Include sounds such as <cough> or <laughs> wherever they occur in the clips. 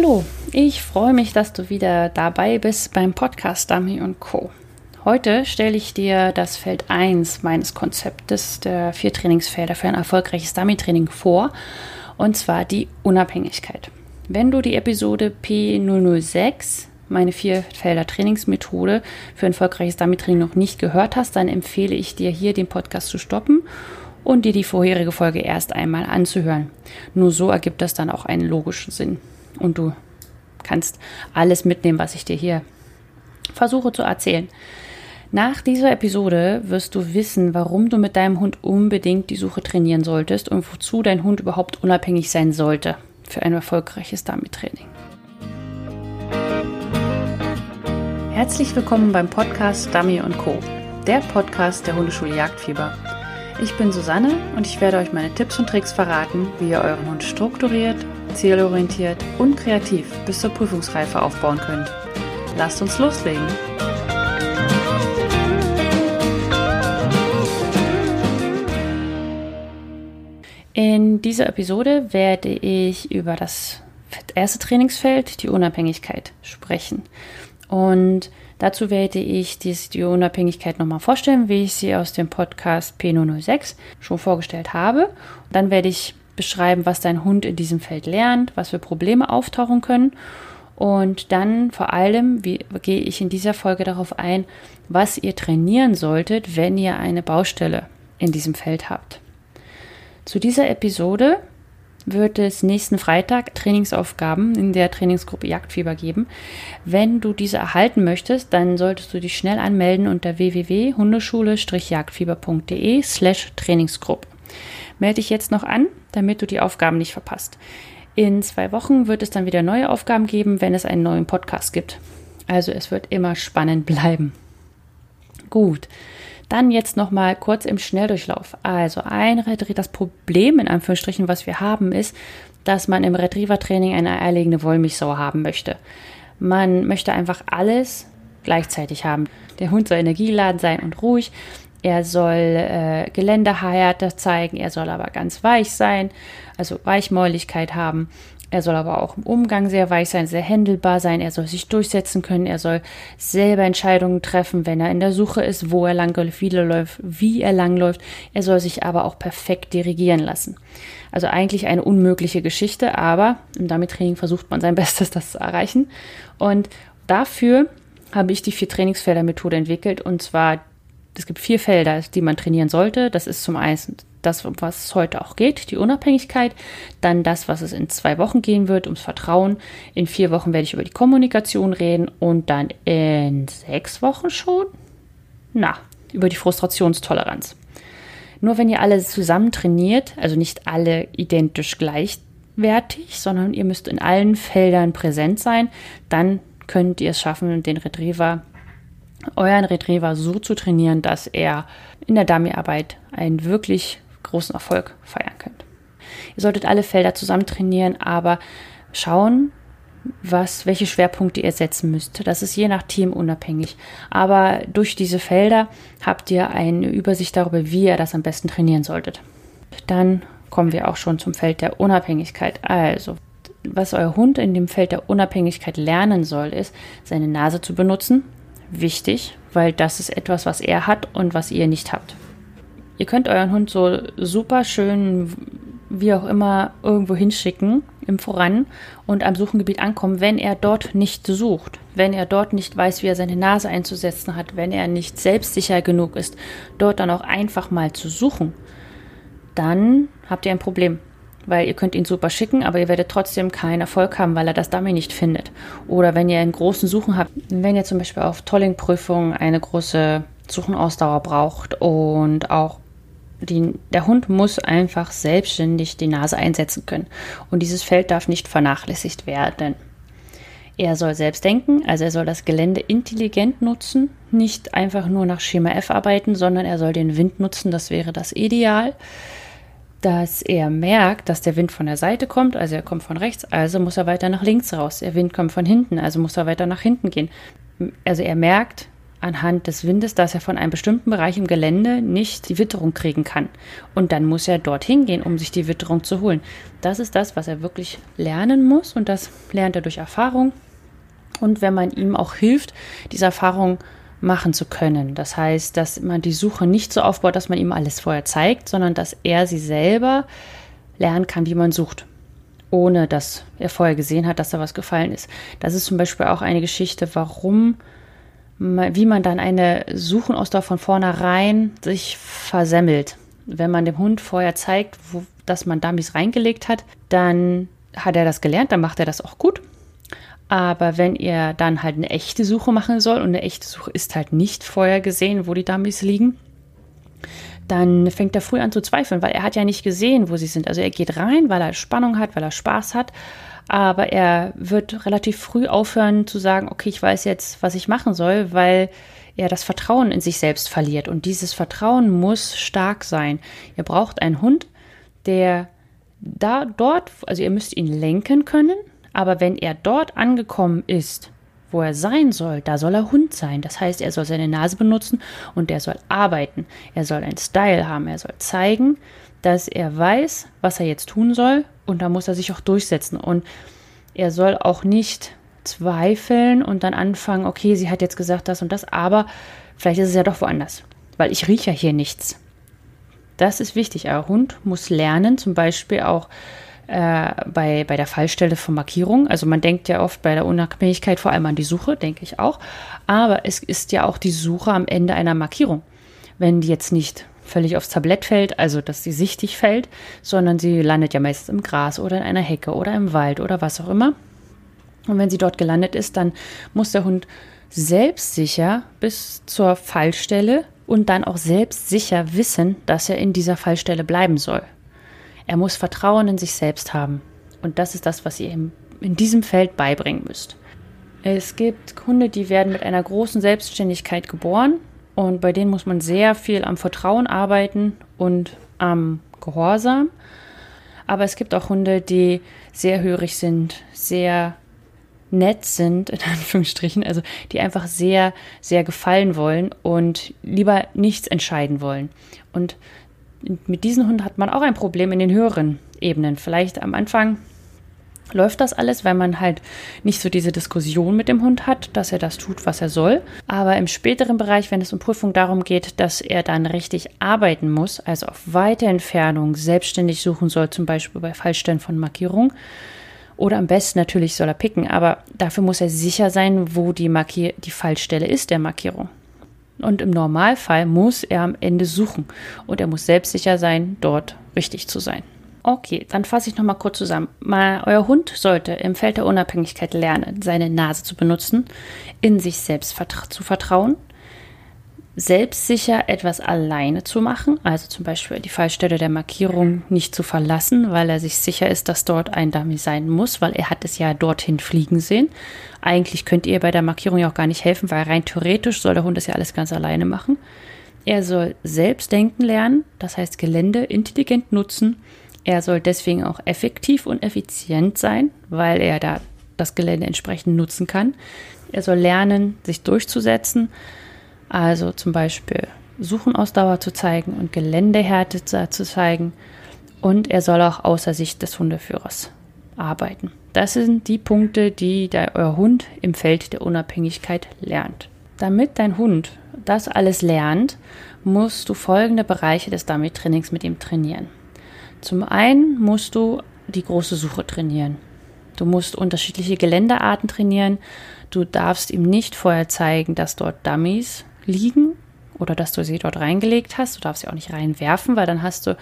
Hallo, ich freue mich, dass du wieder dabei bist beim Podcast Dummy Co. Heute stelle ich dir das Feld 1 meines Konzeptes der vier Trainingsfelder für ein erfolgreiches Dummy-Training vor, und zwar die Unabhängigkeit. Wenn du die Episode P006, meine vier Felder Trainingsmethode für ein erfolgreiches Dummy-Training noch nicht gehört hast, dann empfehle ich dir hier den Podcast zu stoppen und dir die vorherige Folge erst einmal anzuhören. Nur so ergibt das dann auch einen logischen Sinn und du kannst alles mitnehmen, was ich dir hier versuche zu erzählen. Nach dieser Episode wirst du wissen, warum du mit deinem Hund unbedingt die Suche trainieren solltest und wozu dein Hund überhaupt unabhängig sein sollte für ein erfolgreiches Dummy-Training. Herzlich willkommen beim Podcast Dummy Co., der Podcast der Hundeschule Jagdfieber. Ich bin Susanne und ich werde euch meine Tipps und Tricks verraten, wie ihr euren Hund strukturiert, zielorientiert und kreativ bis zur Prüfungsreife aufbauen könnt. Lasst uns loslegen! In dieser Episode werde ich über das erste Trainingsfeld, die Unabhängigkeit, sprechen. Und dazu werde ich die Unabhängigkeit nochmal vorstellen, wie ich sie aus dem Podcast P006 schon vorgestellt habe. Dann werde ich beschreiben, was dein Hund in diesem Feld lernt, was für Probleme auftauchen können. Und dann vor allem wie, gehe ich in dieser Folge darauf ein, was ihr trainieren solltet, wenn ihr eine Baustelle in diesem Feld habt. Zu dieser Episode wird es nächsten Freitag Trainingsaufgaben in der Trainingsgruppe Jagdfieber geben. Wenn du diese erhalten möchtest, dann solltest du dich schnell anmelden unter www.hundeschule-jagdfieber.de slash Trainingsgruppe. Melde dich jetzt noch an, damit du die Aufgaben nicht verpasst. In zwei Wochen wird es dann wieder neue Aufgaben geben, wenn es einen neuen Podcast gibt. Also es wird immer spannend bleiben. Gut. Dann jetzt noch mal kurz im Schnelldurchlauf. Also ein Retriever, das Problem in Anführungsstrichen, was wir haben, ist, dass man im Retriever-Training eine eierlegende Wollmilchsau haben möchte. Man möchte einfach alles gleichzeitig haben. Der Hund soll energieladen sein und ruhig. Er soll äh, Geländehärte zeigen. Er soll aber ganz weich sein, also Weichmäuligkeit haben. Er soll aber auch im Umgang sehr weich sein, sehr händelbar sein. Er soll sich durchsetzen können. Er soll selber Entscheidungen treffen, wenn er in der Suche ist, wo er langläuft, wie er läuft, wie er langläuft. Er soll sich aber auch perfekt dirigieren lassen. Also eigentlich eine unmögliche Geschichte, aber im Dummy-Training versucht man sein <laughs> Bestes, das zu erreichen. Und dafür habe ich die vier Trainingsfelder-Methode entwickelt und zwar es gibt vier Felder, die man trainieren sollte. Das ist zum einen das, was es heute auch geht, die Unabhängigkeit. Dann das, was es in zwei Wochen gehen wird, ums Vertrauen. In vier Wochen werde ich über die Kommunikation reden und dann in sechs Wochen schon, na, über die Frustrationstoleranz. Nur wenn ihr alle zusammen trainiert, also nicht alle identisch gleichwertig, sondern ihr müsst in allen Feldern präsent sein, dann könnt ihr es schaffen, den Retriever euren Retriever so zu trainieren, dass er in der Dummyarbeit einen wirklich großen Erfolg feiern könnt. Ihr solltet alle Felder zusammen trainieren, aber schauen, was, welche Schwerpunkte ihr setzen müsst. Das ist je nach Team unabhängig. Aber durch diese Felder habt ihr eine Übersicht darüber, wie ihr das am besten trainieren solltet. Dann kommen wir auch schon zum Feld der Unabhängigkeit. Also, was euer Hund in dem Feld der Unabhängigkeit lernen soll, ist, seine Nase zu benutzen, wichtig, weil das ist etwas, was er hat und was ihr nicht habt. Ihr könnt euren Hund so super schön, wie auch immer, irgendwo hinschicken im Voran und am Suchengebiet ankommen, wenn er dort nicht sucht, wenn er dort nicht weiß, wie er seine Nase einzusetzen hat, wenn er nicht selbstsicher genug ist, dort dann auch einfach mal zu suchen, dann habt ihr ein Problem weil ihr könnt ihn super schicken, aber ihr werdet trotzdem keinen Erfolg haben, weil er das Dummy nicht findet. Oder wenn ihr einen großen Suchen habt, wenn ihr zum Beispiel auf Tolling-Prüfungen eine große Suchenausdauer braucht und auch die, der Hund muss einfach selbstständig die Nase einsetzen können. Und dieses Feld darf nicht vernachlässigt werden. Er soll selbst denken, also er soll das Gelände intelligent nutzen, nicht einfach nur nach Schema F arbeiten, sondern er soll den Wind nutzen, das wäre das Ideal dass er merkt, dass der Wind von der Seite kommt, also er kommt von rechts, also muss er weiter nach links raus. Der Wind kommt von hinten, also muss er weiter nach hinten gehen. Also er merkt, anhand des Windes, dass er von einem bestimmten Bereich im Gelände nicht die Witterung kriegen kann. Und dann muss er dorthin gehen, um sich die Witterung zu holen. Das ist das, was er wirklich lernen muss und das lernt er durch Erfahrung. Und wenn man ihm auch hilft, diese Erfahrung machen zu können. Das heißt, dass man die Suche nicht so aufbaut, dass man ihm alles vorher zeigt, sondern dass er sie selber lernen kann, wie man sucht, ohne dass er vorher gesehen hat, dass da was gefallen ist. Das ist zum Beispiel auch eine Geschichte, warum wie man dann eine Suchenausdauer von vornherein sich versemmelt. Wenn man dem Hund vorher zeigt, wo, dass man Dummies reingelegt hat, dann hat er das gelernt, dann macht er das auch gut. Aber wenn er dann halt eine echte Suche machen soll und eine echte Suche ist halt nicht vorher gesehen, wo die Dummies liegen, dann fängt er früh an zu zweifeln, weil er hat ja nicht gesehen, wo sie sind. Also er geht rein, weil er Spannung hat, weil er Spaß hat aber er wird relativ früh aufhören zu sagen, okay, ich weiß jetzt, was ich machen soll, weil er das Vertrauen in sich selbst verliert. Und dieses Vertrauen muss stark sein. Ihr braucht einen Hund, der da dort, also ihr müsst ihn lenken können, aber wenn er dort angekommen ist, wo er sein soll, da soll er Hund sein. Das heißt, er soll seine Nase benutzen und er soll arbeiten. Er soll einen Style haben. Er soll zeigen, dass er weiß, was er jetzt tun soll und da muss er sich auch durchsetzen. Und er soll auch nicht zweifeln und dann anfangen, okay, sie hat jetzt gesagt das und das, aber vielleicht ist es ja doch woanders, weil ich rieche ja hier nichts. Das ist wichtig. Ein Hund muss lernen, zum Beispiel auch äh, bei, bei der Fallstelle von Markierung. Also man denkt ja oft bei der Unabhängigkeit vor allem an die Suche, denke ich auch. Aber es ist ja auch die Suche am Ende einer Markierung. Wenn die jetzt nicht völlig aufs Tablett fällt, also dass sie sichtig fällt, sondern sie landet ja meistens im Gras oder in einer Hecke oder im Wald oder was auch immer. Und wenn sie dort gelandet ist, dann muss der Hund selbstsicher bis zur Fallstelle und dann auch selbstsicher wissen, dass er in dieser Fallstelle bleiben soll. Er muss Vertrauen in sich selbst haben. Und das ist das, was ihr ihm in diesem Feld beibringen müsst. Es gibt Hunde, die werden mit einer großen Selbstständigkeit geboren und bei denen muss man sehr viel am Vertrauen arbeiten und am Gehorsam. Aber es gibt auch Hunde, die sehr hörig sind, sehr nett sind, in <laughs> Anführungsstrichen, also die einfach sehr, sehr gefallen wollen und lieber nichts entscheiden wollen. Und mit diesen Hunden hat man auch ein Problem in den höheren Ebenen. Vielleicht am Anfang läuft das alles, weil man halt nicht so diese Diskussion mit dem Hund hat, dass er das tut, was er soll. Aber im späteren Bereich, wenn es um Prüfung darum geht, dass er dann richtig arbeiten muss, also auf weite Entfernung selbstständig suchen soll, zum Beispiel bei Fallstellen von Markierung, oder am besten natürlich soll er picken, aber dafür muss er sicher sein, wo die, Markier die Fallstelle ist der Markierung. Und im Normalfall muss er am Ende suchen und er muss selbstsicher sein, dort richtig zu sein. Okay, dann fasse ich nochmal kurz zusammen. Mal, euer Hund sollte im Feld der Unabhängigkeit lernen, seine Nase zu benutzen, in sich selbst vertra zu vertrauen, selbstsicher etwas alleine zu machen, also zum Beispiel die Fallstelle der Markierung nicht zu verlassen, weil er sich sicher ist, dass dort ein Dummy sein muss, weil er hat es ja dorthin fliegen sehen. Eigentlich könnt ihr bei der Markierung ja auch gar nicht helfen, weil rein theoretisch soll der Hund das ja alles ganz alleine machen. Er soll selbst denken lernen, das heißt Gelände intelligent nutzen er soll deswegen auch effektiv und effizient sein, weil er da das Gelände entsprechend nutzen kann. Er soll lernen, sich durchzusetzen, also zum Beispiel Suchenausdauer zu zeigen und Geländehärte zu zeigen. Und er soll auch außer Sicht des Hundeführers arbeiten. Das sind die Punkte, die der, euer Hund im Feld der Unabhängigkeit lernt. Damit dein Hund das alles lernt, musst du folgende Bereiche des Dummy-Trainings mit ihm trainieren. Zum einen musst du die große Suche trainieren. Du musst unterschiedliche Geländearten trainieren. Du darfst ihm nicht vorher zeigen, dass dort Dummies liegen oder dass du sie dort reingelegt hast. Du darfst sie auch nicht reinwerfen, weil dann hast du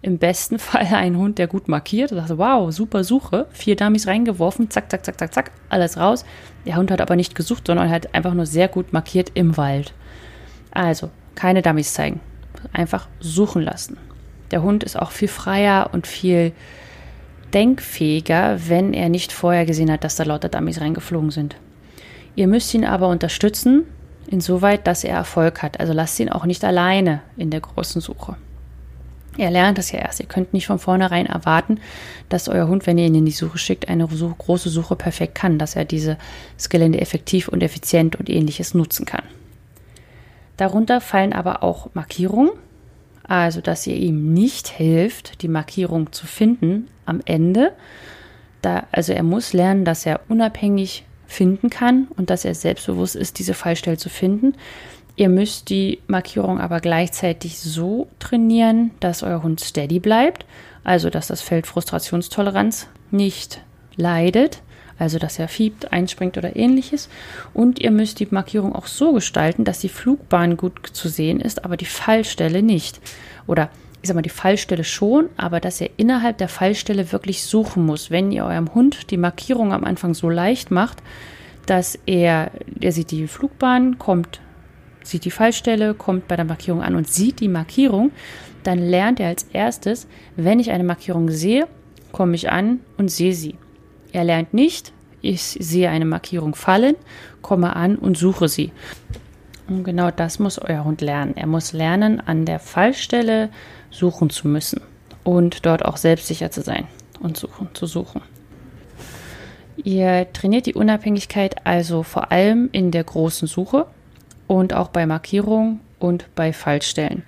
im besten <laughs> Fall einen Hund, der gut markiert. Du sagst, wow, super Suche. Vier Dummies reingeworfen, zack, zack, zack, zack, zack, alles raus. Der Hund hat aber nicht gesucht, sondern hat einfach nur sehr gut markiert im Wald. Also, keine Dummies zeigen. Einfach suchen lassen. Der Hund ist auch viel freier und viel denkfähiger, wenn er nicht vorher gesehen hat, dass da lauter Dummies reingeflogen sind. Ihr müsst ihn aber unterstützen, insoweit, dass er Erfolg hat. Also lasst ihn auch nicht alleine in der großen Suche. Er lernt das ja erst. Ihr könnt nicht von vornherein erwarten, dass euer Hund, wenn ihr ihn in die Suche schickt, eine so große Suche perfekt kann, dass er dieses Gelände effektiv und effizient und ähnliches nutzen kann. Darunter fallen aber auch Markierungen, also dass ihr ihm nicht hilft, die Markierung zu finden am Ende. Da, also er muss lernen, dass er unabhängig finden kann und dass er selbstbewusst ist, diese Fallstelle zu finden. Ihr müsst die Markierung aber gleichzeitig so trainieren, dass euer Hund steady bleibt, also dass das Feld Frustrationstoleranz nicht leidet, also dass er fiebt, einspringt oder ähnliches. Und ihr müsst die Markierung auch so gestalten, dass die Flugbahn gut zu sehen ist, aber die Fallstelle nicht. Oder ich sag mal, die Fallstelle schon, aber dass er innerhalb der Fallstelle wirklich suchen muss. Wenn ihr eurem Hund die Markierung am Anfang so leicht macht, dass er, er sieht die Flugbahn, kommt sieht die Fallstelle, kommt bei der Markierung an und sieht die Markierung, dann lernt er als erstes, wenn ich eine Markierung sehe, komme ich an und sehe sie. Er lernt nicht, ich sehe eine Markierung fallen, komme an und suche sie. Und genau das muss euer Hund lernen. Er muss lernen, an der Fallstelle suchen zu müssen und dort auch selbstsicher zu sein und suchen, zu suchen. Ihr trainiert die Unabhängigkeit also vor allem in der großen Suche, und auch bei Markierung und bei Fallstellen.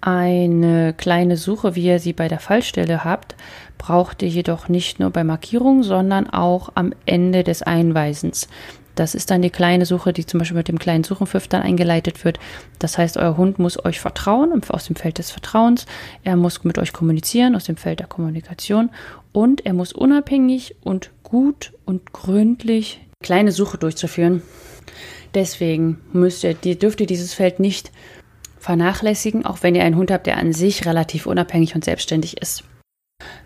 Eine kleine Suche, wie ihr sie bei der Fallstelle habt, braucht ihr jedoch nicht nur bei Markierung, sondern auch am Ende des Einweisens. Das ist dann die kleine Suche, die zum Beispiel mit dem kleinen Suchenpfiff dann eingeleitet wird. Das heißt, euer Hund muss euch vertrauen aus dem Feld des Vertrauens. Er muss mit euch kommunizieren aus dem Feld der Kommunikation und er muss unabhängig und gut und gründlich kleine Suche durchzuführen. Deswegen müsst ihr, dürft ihr dieses Feld nicht vernachlässigen, auch wenn ihr einen Hund habt, der an sich relativ unabhängig und selbstständig ist.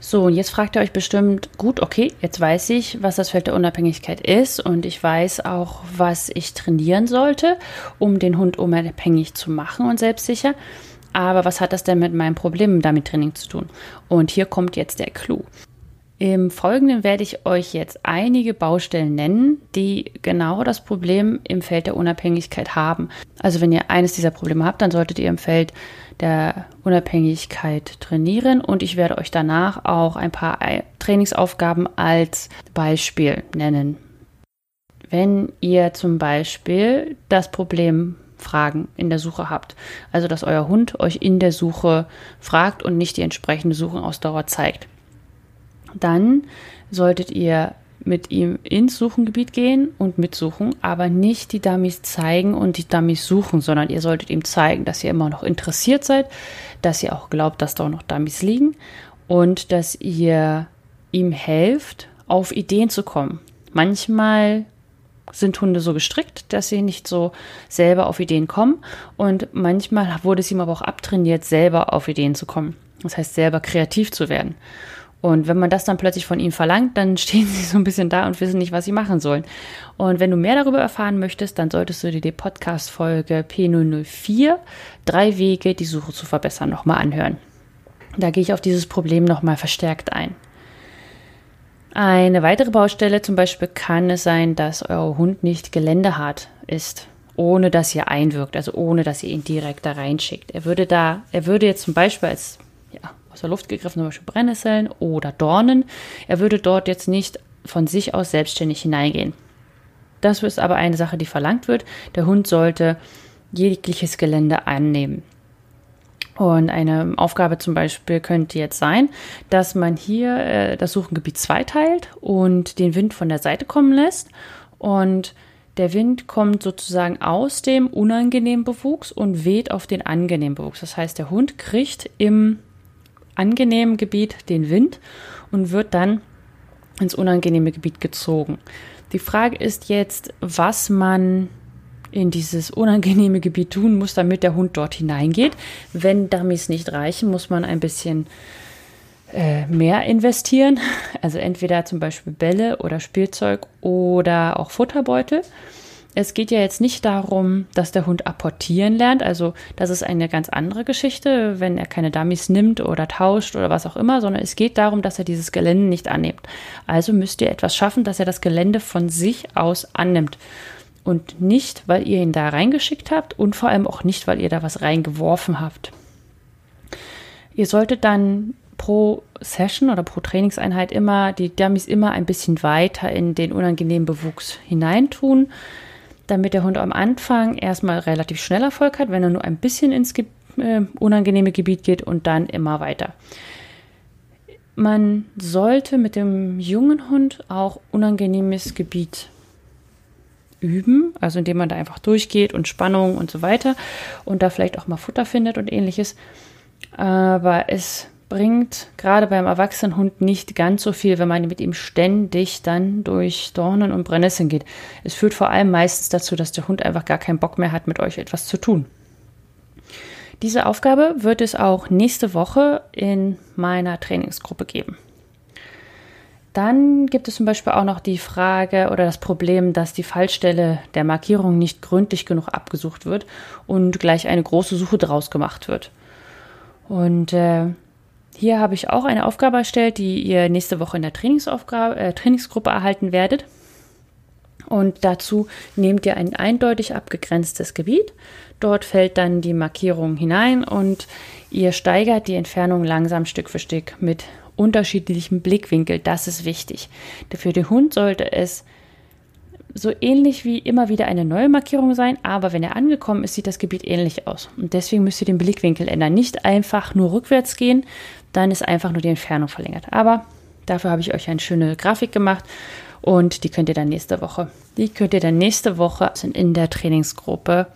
So, und jetzt fragt ihr euch bestimmt, gut, okay, jetzt weiß ich, was das Feld der Unabhängigkeit ist und ich weiß auch, was ich trainieren sollte, um den Hund unabhängig zu machen und selbstsicher. Aber was hat das denn mit meinem Problem damit Training zu tun? Und hier kommt jetzt der Clou. Im Folgenden werde ich euch jetzt einige Baustellen nennen, die genau das Problem im Feld der Unabhängigkeit haben. Also wenn ihr eines dieser Probleme habt, dann solltet ihr im Feld der Unabhängigkeit trainieren und ich werde euch danach auch ein paar Trainingsaufgaben als Beispiel nennen. Wenn ihr zum Beispiel das Problem Fragen in der Suche habt. Also dass euer Hund euch in der Suche fragt und nicht die entsprechende Suchenausdauer zeigt dann solltet ihr mit ihm ins Suchengebiet gehen und mitsuchen, aber nicht die Dummies zeigen und die Dummies suchen, sondern ihr solltet ihm zeigen, dass ihr immer noch interessiert seid, dass ihr auch glaubt, dass da noch Dummies liegen und dass ihr ihm helft, auf Ideen zu kommen. Manchmal sind Hunde so gestrickt, dass sie nicht so selber auf Ideen kommen und manchmal wurde es ihm aber auch abtrainiert, selber auf Ideen zu kommen. Das heißt, selber kreativ zu werden. Und wenn man das dann plötzlich von ihnen verlangt, dann <laughs> stehen sie so ein bisschen da und wissen nicht, was sie machen sollen. Und wenn du mehr darüber erfahren möchtest, dann solltest du dir die Podcast-Folge P004, drei Wege, die Suche zu verbessern, nochmal anhören. Da gehe ich auf dieses Problem nochmal verstärkt ein. Eine weitere Baustelle zum Beispiel kann es sein, dass euer Hund nicht geländehart ist, ohne dass ihr einwirkt, also ohne dass ihr ihn direkt da reinschickt. Er würde da, er würde jetzt zum Beispiel als aus der Luft gegriffen, zum Beispiel Brennnesseln oder Dornen. Er würde dort jetzt nicht von sich aus selbstständig hineingehen. Das ist aber eine Sache, die verlangt wird. Der Hund sollte jegliches Gelände annehmen. Und eine Aufgabe zum Beispiel könnte jetzt sein, dass man hier äh, das Suchengebiet zweiteilt und den Wind von der Seite kommen lässt. Und der Wind kommt sozusagen aus dem unangenehmen Bewuchs und weht auf den angenehmen Bewuchs. Das heißt, der Hund kriegt im angenehmen Gebiet den Wind und wird dann ins unangenehme Gebiet gezogen. Die Frage ist jetzt, was man in dieses unangenehme Gebiet tun muss, damit der Hund dort hineingeht. Wenn Dummies nicht reichen, muss man ein bisschen äh, mehr investieren. Also entweder zum Beispiel Bälle oder Spielzeug oder auch Futterbeutel. Es geht ja jetzt nicht darum, dass der Hund apportieren lernt. Also das ist eine ganz andere Geschichte, wenn er keine Dummies nimmt oder tauscht oder was auch immer, sondern es geht darum, dass er dieses Gelände nicht annimmt. Also müsst ihr etwas schaffen, dass er das Gelände von sich aus annimmt. Und nicht, weil ihr ihn da reingeschickt habt und vor allem auch nicht, weil ihr da was reingeworfen habt. Ihr solltet dann pro Session oder pro Trainingseinheit immer die Dummies immer ein bisschen weiter in den unangenehmen Bewuchs hineintun damit der Hund am Anfang erstmal relativ schnell Erfolg hat, wenn er nur ein bisschen ins Ge äh, unangenehme Gebiet geht und dann immer weiter. Man sollte mit dem jungen Hund auch unangenehmes Gebiet üben, also indem man da einfach durchgeht und Spannung und so weiter und da vielleicht auch mal Futter findet und ähnliches. Aber es bringt gerade beim Erwachsenenhund nicht ganz so viel, wenn man mit ihm ständig dann durch Dornen und Brennnesseln geht. Es führt vor allem meistens dazu, dass der Hund einfach gar keinen Bock mehr hat, mit euch etwas zu tun. Diese Aufgabe wird es auch nächste Woche in meiner Trainingsgruppe geben. Dann gibt es zum Beispiel auch noch die Frage oder das Problem, dass die Fallstelle der Markierung nicht gründlich genug abgesucht wird und gleich eine große Suche draus gemacht wird. Und äh, hier habe ich auch eine Aufgabe erstellt, die ihr nächste Woche in der Trainingsaufgabe, äh, Trainingsgruppe erhalten werdet. Und dazu nehmt ihr ein eindeutig abgegrenztes Gebiet. Dort fällt dann die Markierung hinein und ihr steigert die Entfernung langsam Stück für Stück mit unterschiedlichem Blickwinkel. Das ist wichtig. Für den Hund sollte es so ähnlich wie immer wieder eine neue Markierung sein, aber wenn er angekommen ist, sieht das Gebiet ähnlich aus. Und deswegen müsst ihr den Blickwinkel ändern. Nicht einfach nur rückwärts gehen, dann ist einfach nur die Entfernung verlängert. Aber dafür habe ich euch eine schöne Grafik gemacht und die könnt ihr dann nächste Woche, die könnt ihr dann nächste Woche in der Trainingsgruppe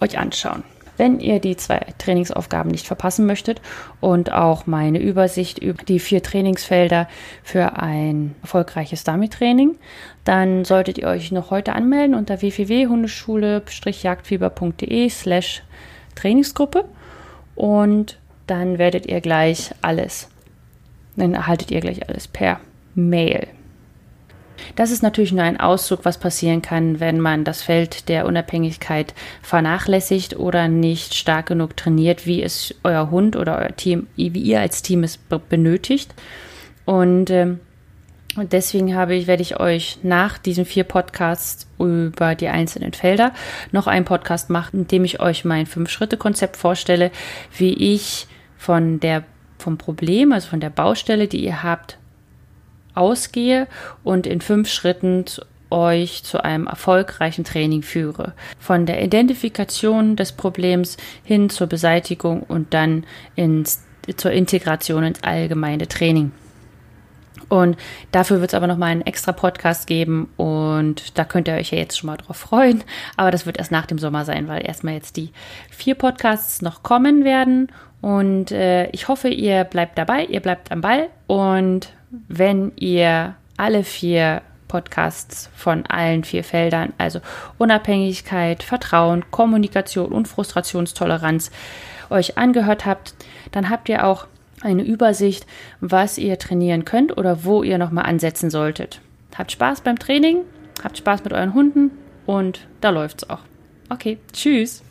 euch anschauen. Wenn ihr die zwei Trainingsaufgaben nicht verpassen möchtet und auch meine Übersicht über die vier Trainingsfelder für ein erfolgreiches Dummy-Training, dann solltet ihr euch noch heute anmelden unter www.hundeschule-jagdfieber.de slash Trainingsgruppe und dann werdet ihr gleich alles, dann erhaltet ihr gleich alles per Mail. Das ist natürlich nur ein Auszug, was passieren kann, wenn man das Feld der Unabhängigkeit vernachlässigt oder nicht stark genug trainiert, wie es euer Hund oder euer Team, wie ihr als Team es benötigt. Und ähm, und deswegen habe ich, werde ich euch nach diesen vier Podcasts über die einzelnen Felder noch einen Podcast machen, in dem ich euch mein Fünf-Schritte-Konzept vorstelle, wie ich von der, vom Problem, also von der Baustelle, die ihr habt, ausgehe und in fünf Schritten euch zu einem erfolgreichen Training führe. Von der Identifikation des Problems hin zur Beseitigung und dann ins, zur Integration ins allgemeine Training. Und dafür wird es aber nochmal einen extra Podcast geben und da könnt ihr euch ja jetzt schon mal drauf freuen. Aber das wird erst nach dem Sommer sein, weil erstmal jetzt die vier Podcasts noch kommen werden. Und äh, ich hoffe, ihr bleibt dabei, ihr bleibt am Ball und wenn ihr alle vier Podcasts von allen vier Feldern, also Unabhängigkeit, Vertrauen, Kommunikation und Frustrationstoleranz, euch angehört habt, dann habt ihr auch eine Übersicht, was ihr trainieren könnt oder wo ihr nochmal ansetzen solltet. Habt Spaß beim Training, habt Spaß mit euren Hunden und da läuft's auch. Okay, tschüss.